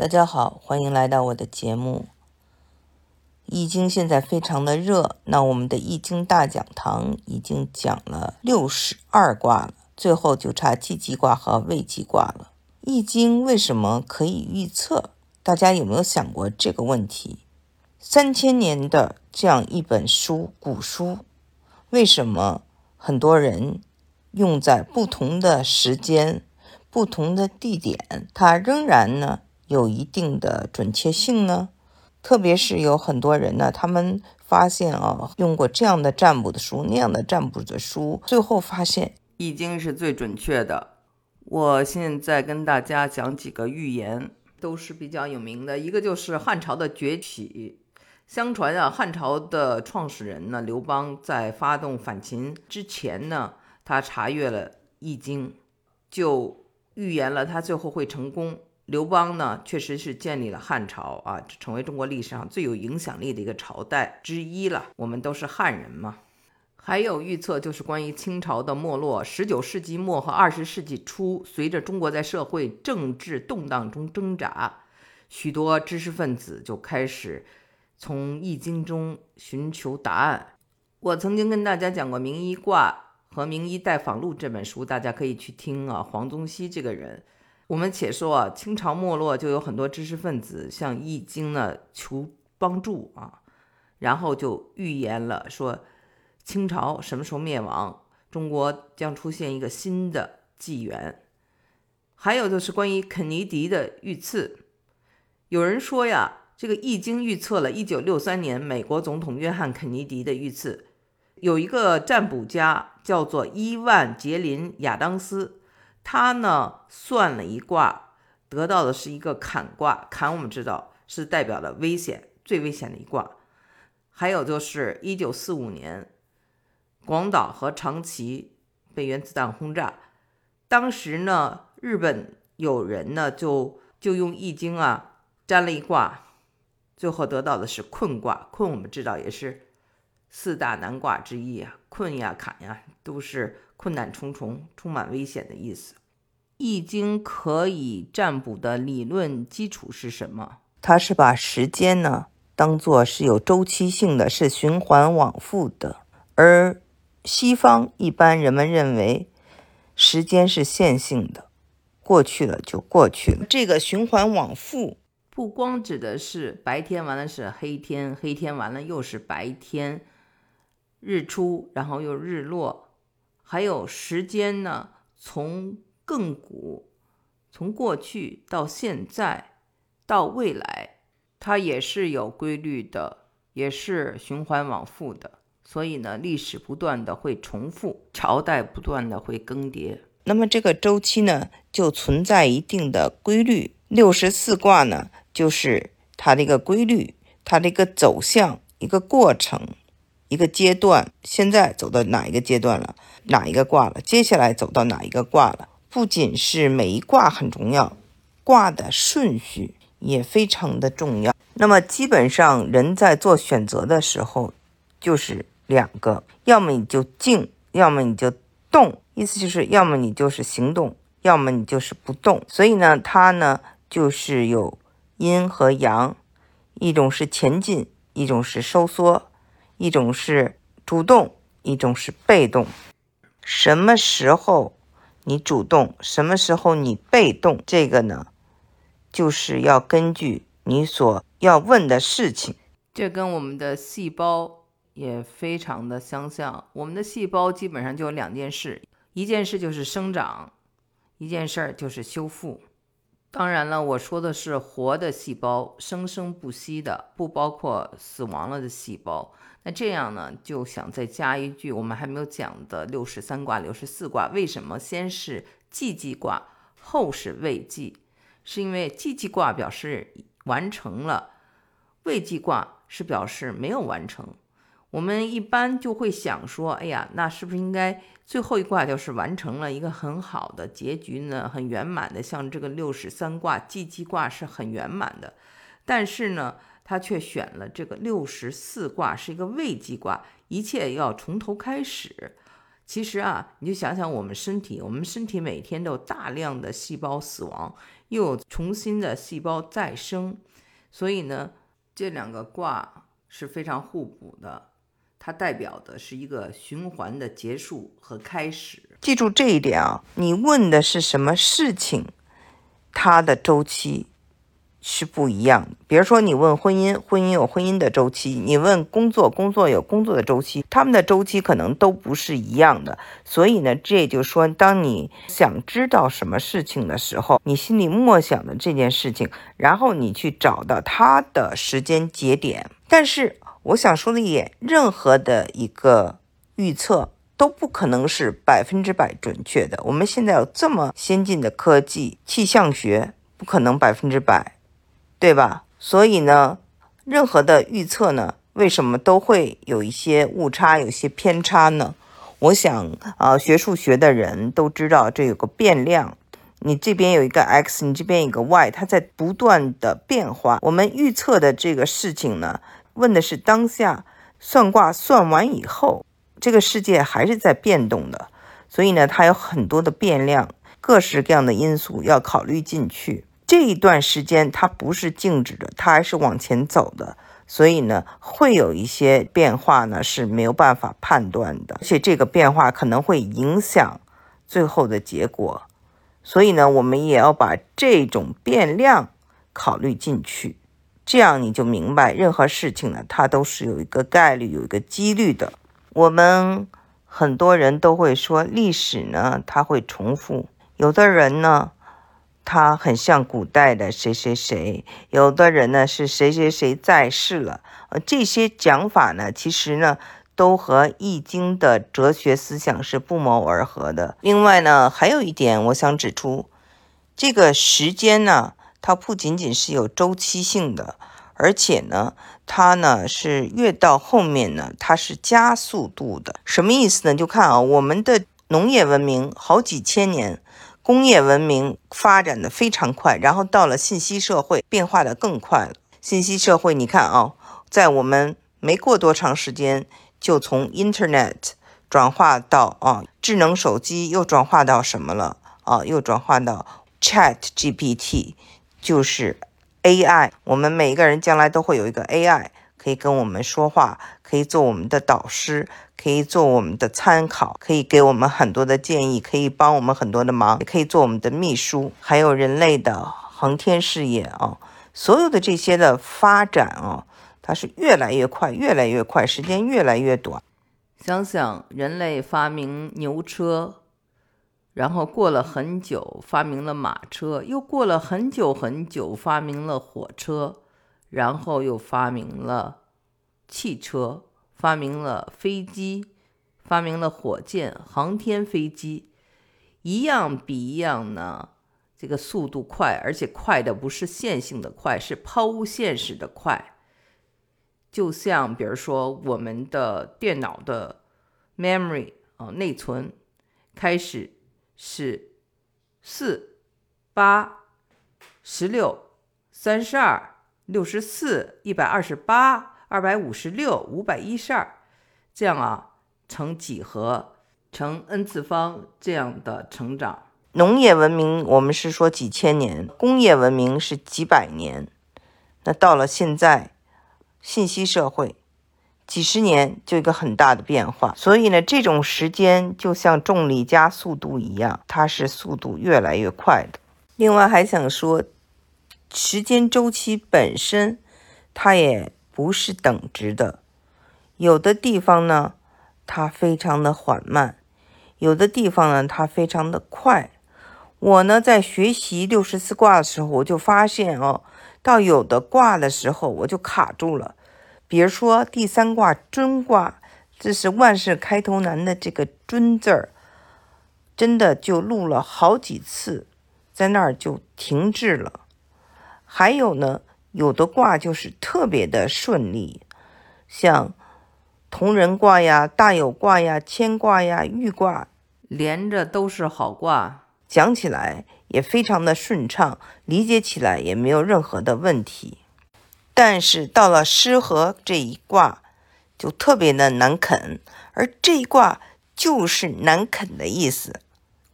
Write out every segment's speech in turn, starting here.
大家好，欢迎来到我的节目。易经现在非常的热，那我们的易经大讲堂已经讲了六十二卦了，最后就差既济卦和未济卦了。易经为什么可以预测？大家有没有想过这个问题？三千年的这样一本书，古书，为什么很多人用在不同的时间、不同的地点，它仍然呢有一定的准确性呢？特别是有很多人呢，他们发现啊，用过这样的占卜的书，那样的占卜的书，最后发现《易经》是最准确的。我现在跟大家讲几个预言，都是比较有名的。一个就是汉朝的崛起。相传啊，汉朝的创始人呢，刘邦在发动反秦之前呢，他查阅了《易经》，就预言了他最后会成功。刘邦呢，确实是建立了汉朝啊，成为中国历史上最有影响力的一个朝代之一了。我们都是汉人嘛。还有预测就是关于清朝的没落。十九世纪末和二十世纪初，随着中国在社会政治动荡中挣扎，许多知识分子就开始从《易经》中寻求答案。我曾经跟大家讲过《名医卦》和《名医代访录》这本书，大家可以去听啊。黄宗羲这个人。我们且说啊，清朝没落就有很多知识分子向《易经》呢求帮助啊，然后就预言了说清朝什么时候灭亡，中国将出现一个新的纪元。还有就是关于肯尼迪的遇刺，有人说呀，这个《易经》预测了1963年美国总统约翰肯尼迪的遇刺。有一个占卜家叫做伊万杰林亚当斯。他呢算了一卦，得到的是一个坎卦。坎我们知道是代表了危险，最危险的一卦。还有就是一九四五年，广岛和长崎被原子弹轰炸，当时呢，日本有人呢就就用易经啊占了一卦，最后得到的是困卦。困我们知道也是四大难卦之一啊，困呀坎呀都是。困难重重，充满危险的意思。易经可以占卜的理论基础是什么？它是把时间呢当做是有周期性的，是循环往复的。而西方一般人们认为时间是线性的，过去了就过去了。这个循环往复不光指的是白天完了是黑天，黑天完了又是白天，日出然后又日落。还有时间呢，从亘古，从过去到现在，到未来，它也是有规律的，也是循环往复的。所以呢，历史不断的会重复，朝代不断的会更迭。那么这个周期呢，就存在一定的规律。六十四卦呢，就是它的一个规律，它的一个走向，一个过程。一个阶段，现在走到哪一个阶段了？哪一个卦了？接下来走到哪一个卦了？不仅是每一卦很重要，卦的顺序也非常的重要。那么基本上人在做选择的时候，就是两个，要么你就静，要么你就动，意思就是要么你就是行动，要么你就是不动。所以呢，它呢就是有阴和阳，一种是前进，一种是收缩。一种是主动，一种是被动。什么时候你主动，什么时候你被动？这个呢，就是要根据你所要问的事情。这跟我们的细胞也非常的相像。我们的细胞基本上就有两件事：一件事就是生长，一件事儿就是修复。当然了，我说的是活的细胞，生生不息的，不包括死亡了的细胞。那这样呢，就想再加一句，我们还没有讲的六十三卦、六十四卦，为什么先是既济卦，后是未济？是因为既济卦表示完成了，未济卦是表示没有完成。我们一般就会想说，哎呀，那是不是应该最后一卦就是完成了一个很好的结局呢？很圆满的，像这个六十三卦既济卦是很圆满的。但是呢，他却选了这个六十四卦是一个未济卦，一切要从头开始。其实啊，你就想想我们身体，我们身体每天都有大量的细胞死亡，又有重新的细胞再生，所以呢，这两个卦是非常互补的。它代表的是一个循环的结束和开始。记住这一点啊！你问的是什么事情，它的周期是不一样的。比如说，你问婚姻，婚姻有婚姻的周期；你问工作，工作有工作的周期。他们的周期可能都不是一样的。所以呢，这也就说，当你想知道什么事情的时候，你心里默想的这件事情，然后你去找到它的时间节点，但是。我想说的一点，任何的一个预测都不可能是百分之百准确的。我们现在有这么先进的科技，气象学不可能百分之百，对吧？所以呢，任何的预测呢，为什么都会有一些误差、有些偏差呢？我想啊，学数学的人都知道，这有个变量，你这边有一个 x，你这边有个 y，它在不断的变化。我们预测的这个事情呢？问的是当下算卦算完以后，这个世界还是在变动的，所以呢，它有很多的变量，各式各样的因素要考虑进去。这一段时间它不是静止的，它还是往前走的，所以呢，会有一些变化呢是没有办法判断的，而且这个变化可能会影响最后的结果，所以呢，我们也要把这种变量考虑进去。这样你就明白，任何事情呢，它都是有一个概率、有一个几率的。我们很多人都会说，历史呢，它会重复。有的人呢，他很像古代的谁谁谁；有的人呢，是谁谁谁在世了。呃，这些讲法呢，其实呢，都和《易经》的哲学思想是不谋而合的。另外呢，还有一点我想指出，这个时间呢。它不仅仅是有周期性的，而且呢，它呢是越到后面呢，它是加速度的。什么意思呢？就看啊，我们的农业文明好几千年，工业文明发展的非常快，然后到了信息社会，变化的更快。信息社会，你看啊，在我们没过多长时间，就从 Internet 转化到啊智能手机，又转化到什么了啊？又转化到 Chat GPT。就是 AI，我们每一个人将来都会有一个 AI，可以跟我们说话，可以做我们的导师，可以做我们的参考，可以给我们很多的建议，可以帮我们很多的忙，也可以做我们的秘书。还有人类的航天事业啊，所有的这些的发展啊，它是越来越快，越来越快，时间越来越短。想想人类发明牛车。然后过了很久，发明了马车；又过了很久很久，发明了火车；然后又发明了汽车，发明了飞机，发明了火箭、航天飞机，一样比一样呢。这个速度快，而且快的不是线性的快，是抛物线式的快。就像比如说我们的电脑的 memory 啊，内存开始。是四八十六三十二六十四一百二十八二百五十六五百一十二，这样啊，成几何成 n 次方这样的成长。农业文明我们是说几千年，工业文明是几百年，那到了现在，信息社会。几十年就一个很大的变化，所以呢，这种时间就像重力加速度一样，它是速度越来越快的。另外还想说，时间周期本身它也不是等值的，有的地方呢它非常的缓慢，有的地方呢它非常的快。我呢在学习六十四卦的时候，我就发现哦，到有的卦的时候我就卡住了。比如说第三卦尊卦，这是万事开头难的这个尊字儿，真的就录了好几次，在那儿就停滞了。还有呢，有的卦就是特别的顺利，像同人卦呀、大有卦呀、牵卦呀、豫卦，连着都是好卦，讲起来也非常的顺畅，理解起来也没有任何的问题。但是到了失和这一卦，就特别的难啃，而这一卦就是难啃的意思。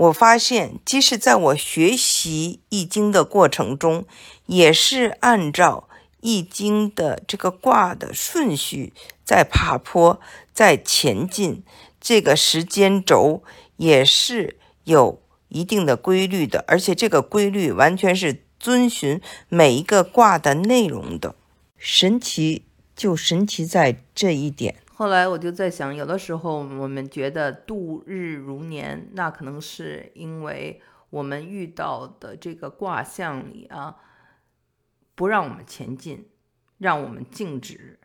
我发现，即使在我学习易经的过程中，也是按照易经的这个卦的顺序在爬坡，在前进。这个时间轴也是有一定的规律的，而且这个规律完全是遵循每一个卦的内容的。神奇就神奇在这一点。后来我就在想，有的时候我们觉得度日如年，那可能是因为我们遇到的这个卦象里啊，不让我们前进，让我们静止，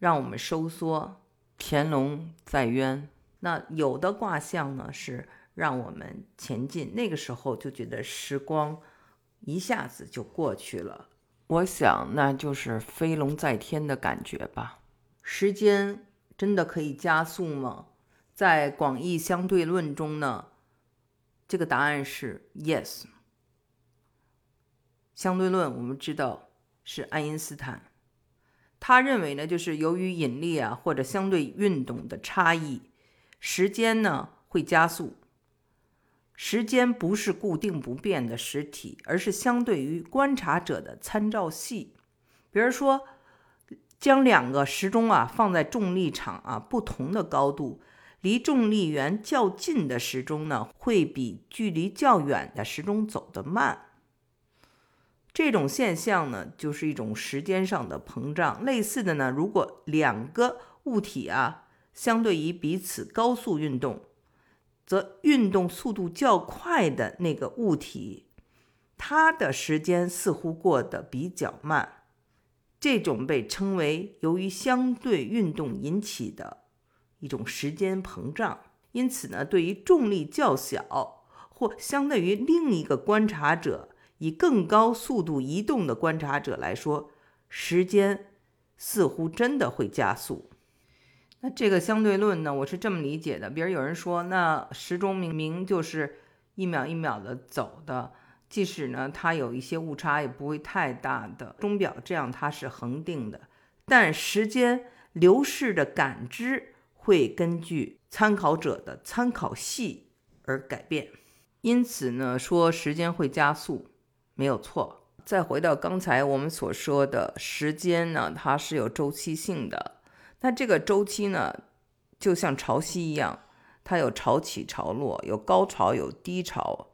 让我们收缩。乾隆在渊，那有的卦象呢是让我们前进，那个时候就觉得时光一下子就过去了。我想那就是飞龙在天的感觉吧，时间。真的可以加速吗？在广义相对论中呢，这个答案是 yes。相对论我们知道是爱因斯坦，他认为呢，就是由于引力啊或者相对运动的差异，时间呢会加速。时间不是固定不变的实体，而是相对于观察者的参照系。比如说。将两个时钟啊放在重力场啊不同的高度，离重力源较近的时钟呢，会比距离较远的时钟走得慢。这种现象呢，就是一种时间上的膨胀。类似的呢，如果两个物体啊相对于彼此高速运动，则运动速度较快的那个物体，它的时间似乎过得比较慢。这种被称为由于相对运动引起的一种时间膨胀，因此呢，对于重力较小或相对于另一个观察者以更高速度移动的观察者来说，时间似乎真的会加速。那这个相对论呢，我是这么理解的：比如有人说，那时钟明明就是一秒一秒的走的。即使呢，它有一些误差，也不会太大的。钟表这样它是恒定的，但时间流逝的感知会根据参考者的参考系而改变。因此呢，说时间会加速没有错。再回到刚才我们所说的时间呢，它是有周期性的。那这个周期呢，就像潮汐一样，它有潮起潮落，有高潮有低潮。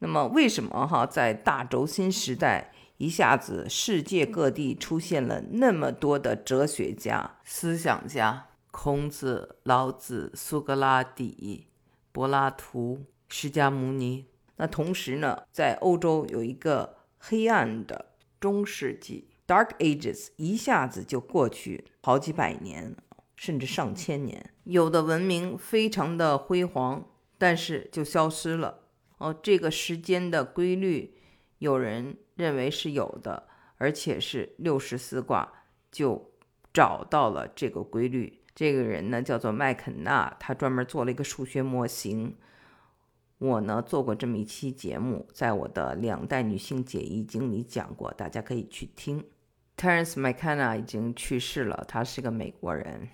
那么，为什么哈在大轴心时代一下子世界各地出现了那么多的哲学家、思想家？孔子、老子、苏格拉底、柏拉图、释迦牟尼。那同时呢，在欧洲有一个黑暗的中世纪 （Dark Ages），一下子就过去好几百年，甚至上千年。有的文明非常的辉煌，但是就消失了。哦，这个时间的规律，有人认为是有的，而且是六十四卦就找到了这个规律。这个人呢叫做麦肯纳，他专门做了一个数学模型。我呢做过这么一期节目，在我的两代女性解易经里讲过，大家可以去听。Terence McKenna 已经去世了，他是个美国人。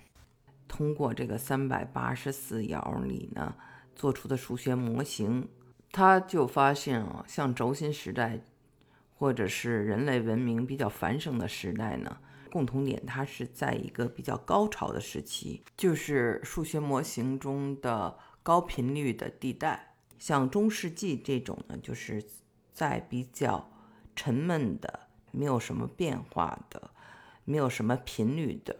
通过这个三百八十四爻里呢做出的数学模型。他就发现啊，像轴心时代，或者是人类文明比较繁盛的时代呢，共同点它是在一个比较高潮的时期，就是数学模型中的高频率的地带。像中世纪这种呢，就是在比较沉闷的、没有什么变化的、没有什么频率的，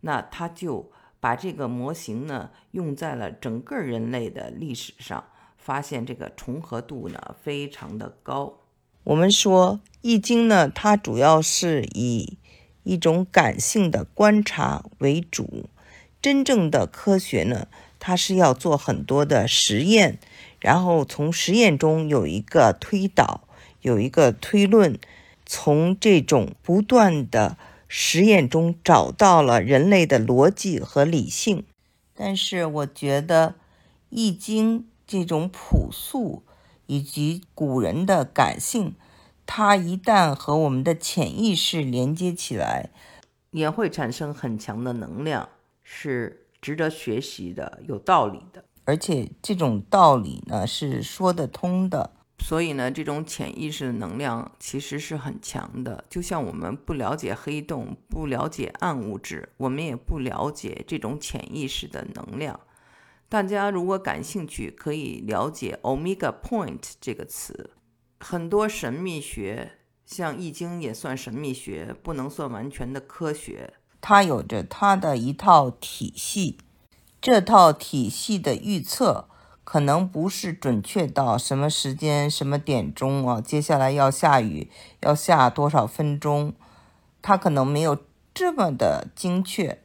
那他就把这个模型呢用在了整个人类的历史上。发现这个重合度呢非常的高。我们说《易经》呢，它主要是以一种感性的观察为主。真正的科学呢，它是要做很多的实验，然后从实验中有一个推导，有一个推论，从这种不断的实验中找到了人类的逻辑和理性。但是我觉得《易经》。这种朴素以及古人的感性，它一旦和我们的潜意识连接起来，也会产生很强的能量，是值得学习的、有道理的。而且这种道理呢是说得通的。所以呢，这种潜意识的能量其实是很强的。就像我们不了解黑洞，不了解暗物质，我们也不了解这种潜意识的能量。大家如果感兴趣，可以了解 “omega point” 这个词。很多神秘学，像易经也算神秘学，不能算完全的科学。它有着它的一套体系，这套体系的预测。可能不是准确到什么时间、什么点钟啊，接下来要下雨，要下多少分钟，它可能没有这么的精确，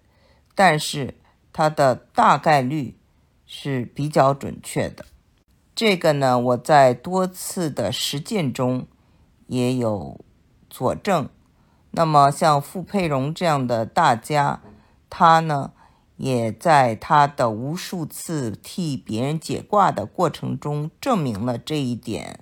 但是它的大概率是比较准确的。这个呢，我在多次的实践中也有佐证。那么像傅佩荣这样的大家，他呢？也在他的无数次替别人解卦的过程中证明了这一点，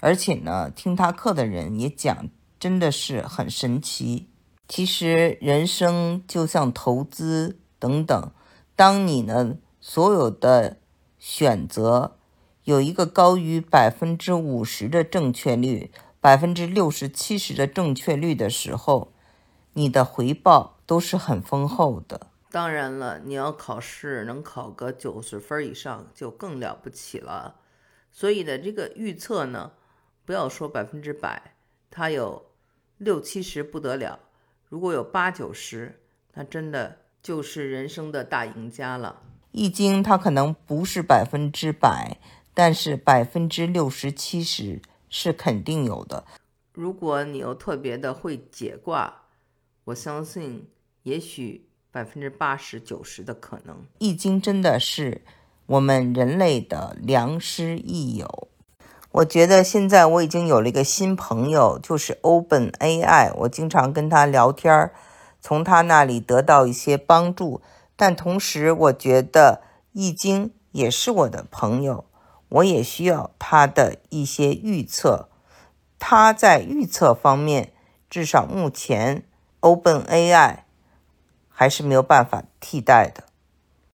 而且呢，听他课的人也讲，真的是很神奇。其实人生就像投资等等，当你呢所有的选择有一个高于百分之五十的正确率、百分之六十七十的正确率的时候，你的回报都是很丰厚的。当然了，你要考试能考个九十分以上就更了不起了。所以呢，这个预测呢，不要说百分之百，它有六七十不得了。如果有八九十，那真的就是人生的大赢家了。易经它可能不是百分之百，但是百分之六十七十是肯定有的。如果你又特别的会解卦，我相信也许。百分之八十九十的可能，《易经》真的是我们人类的良师益友。我觉得现在我已经有了一个新朋友，就是 Open AI。我经常跟他聊天，从他那里得到一些帮助。但同时，我觉得《易经》也是我的朋友，我也需要他的一些预测。他在预测方面，至少目前 Open AI。还是没有办法替代的。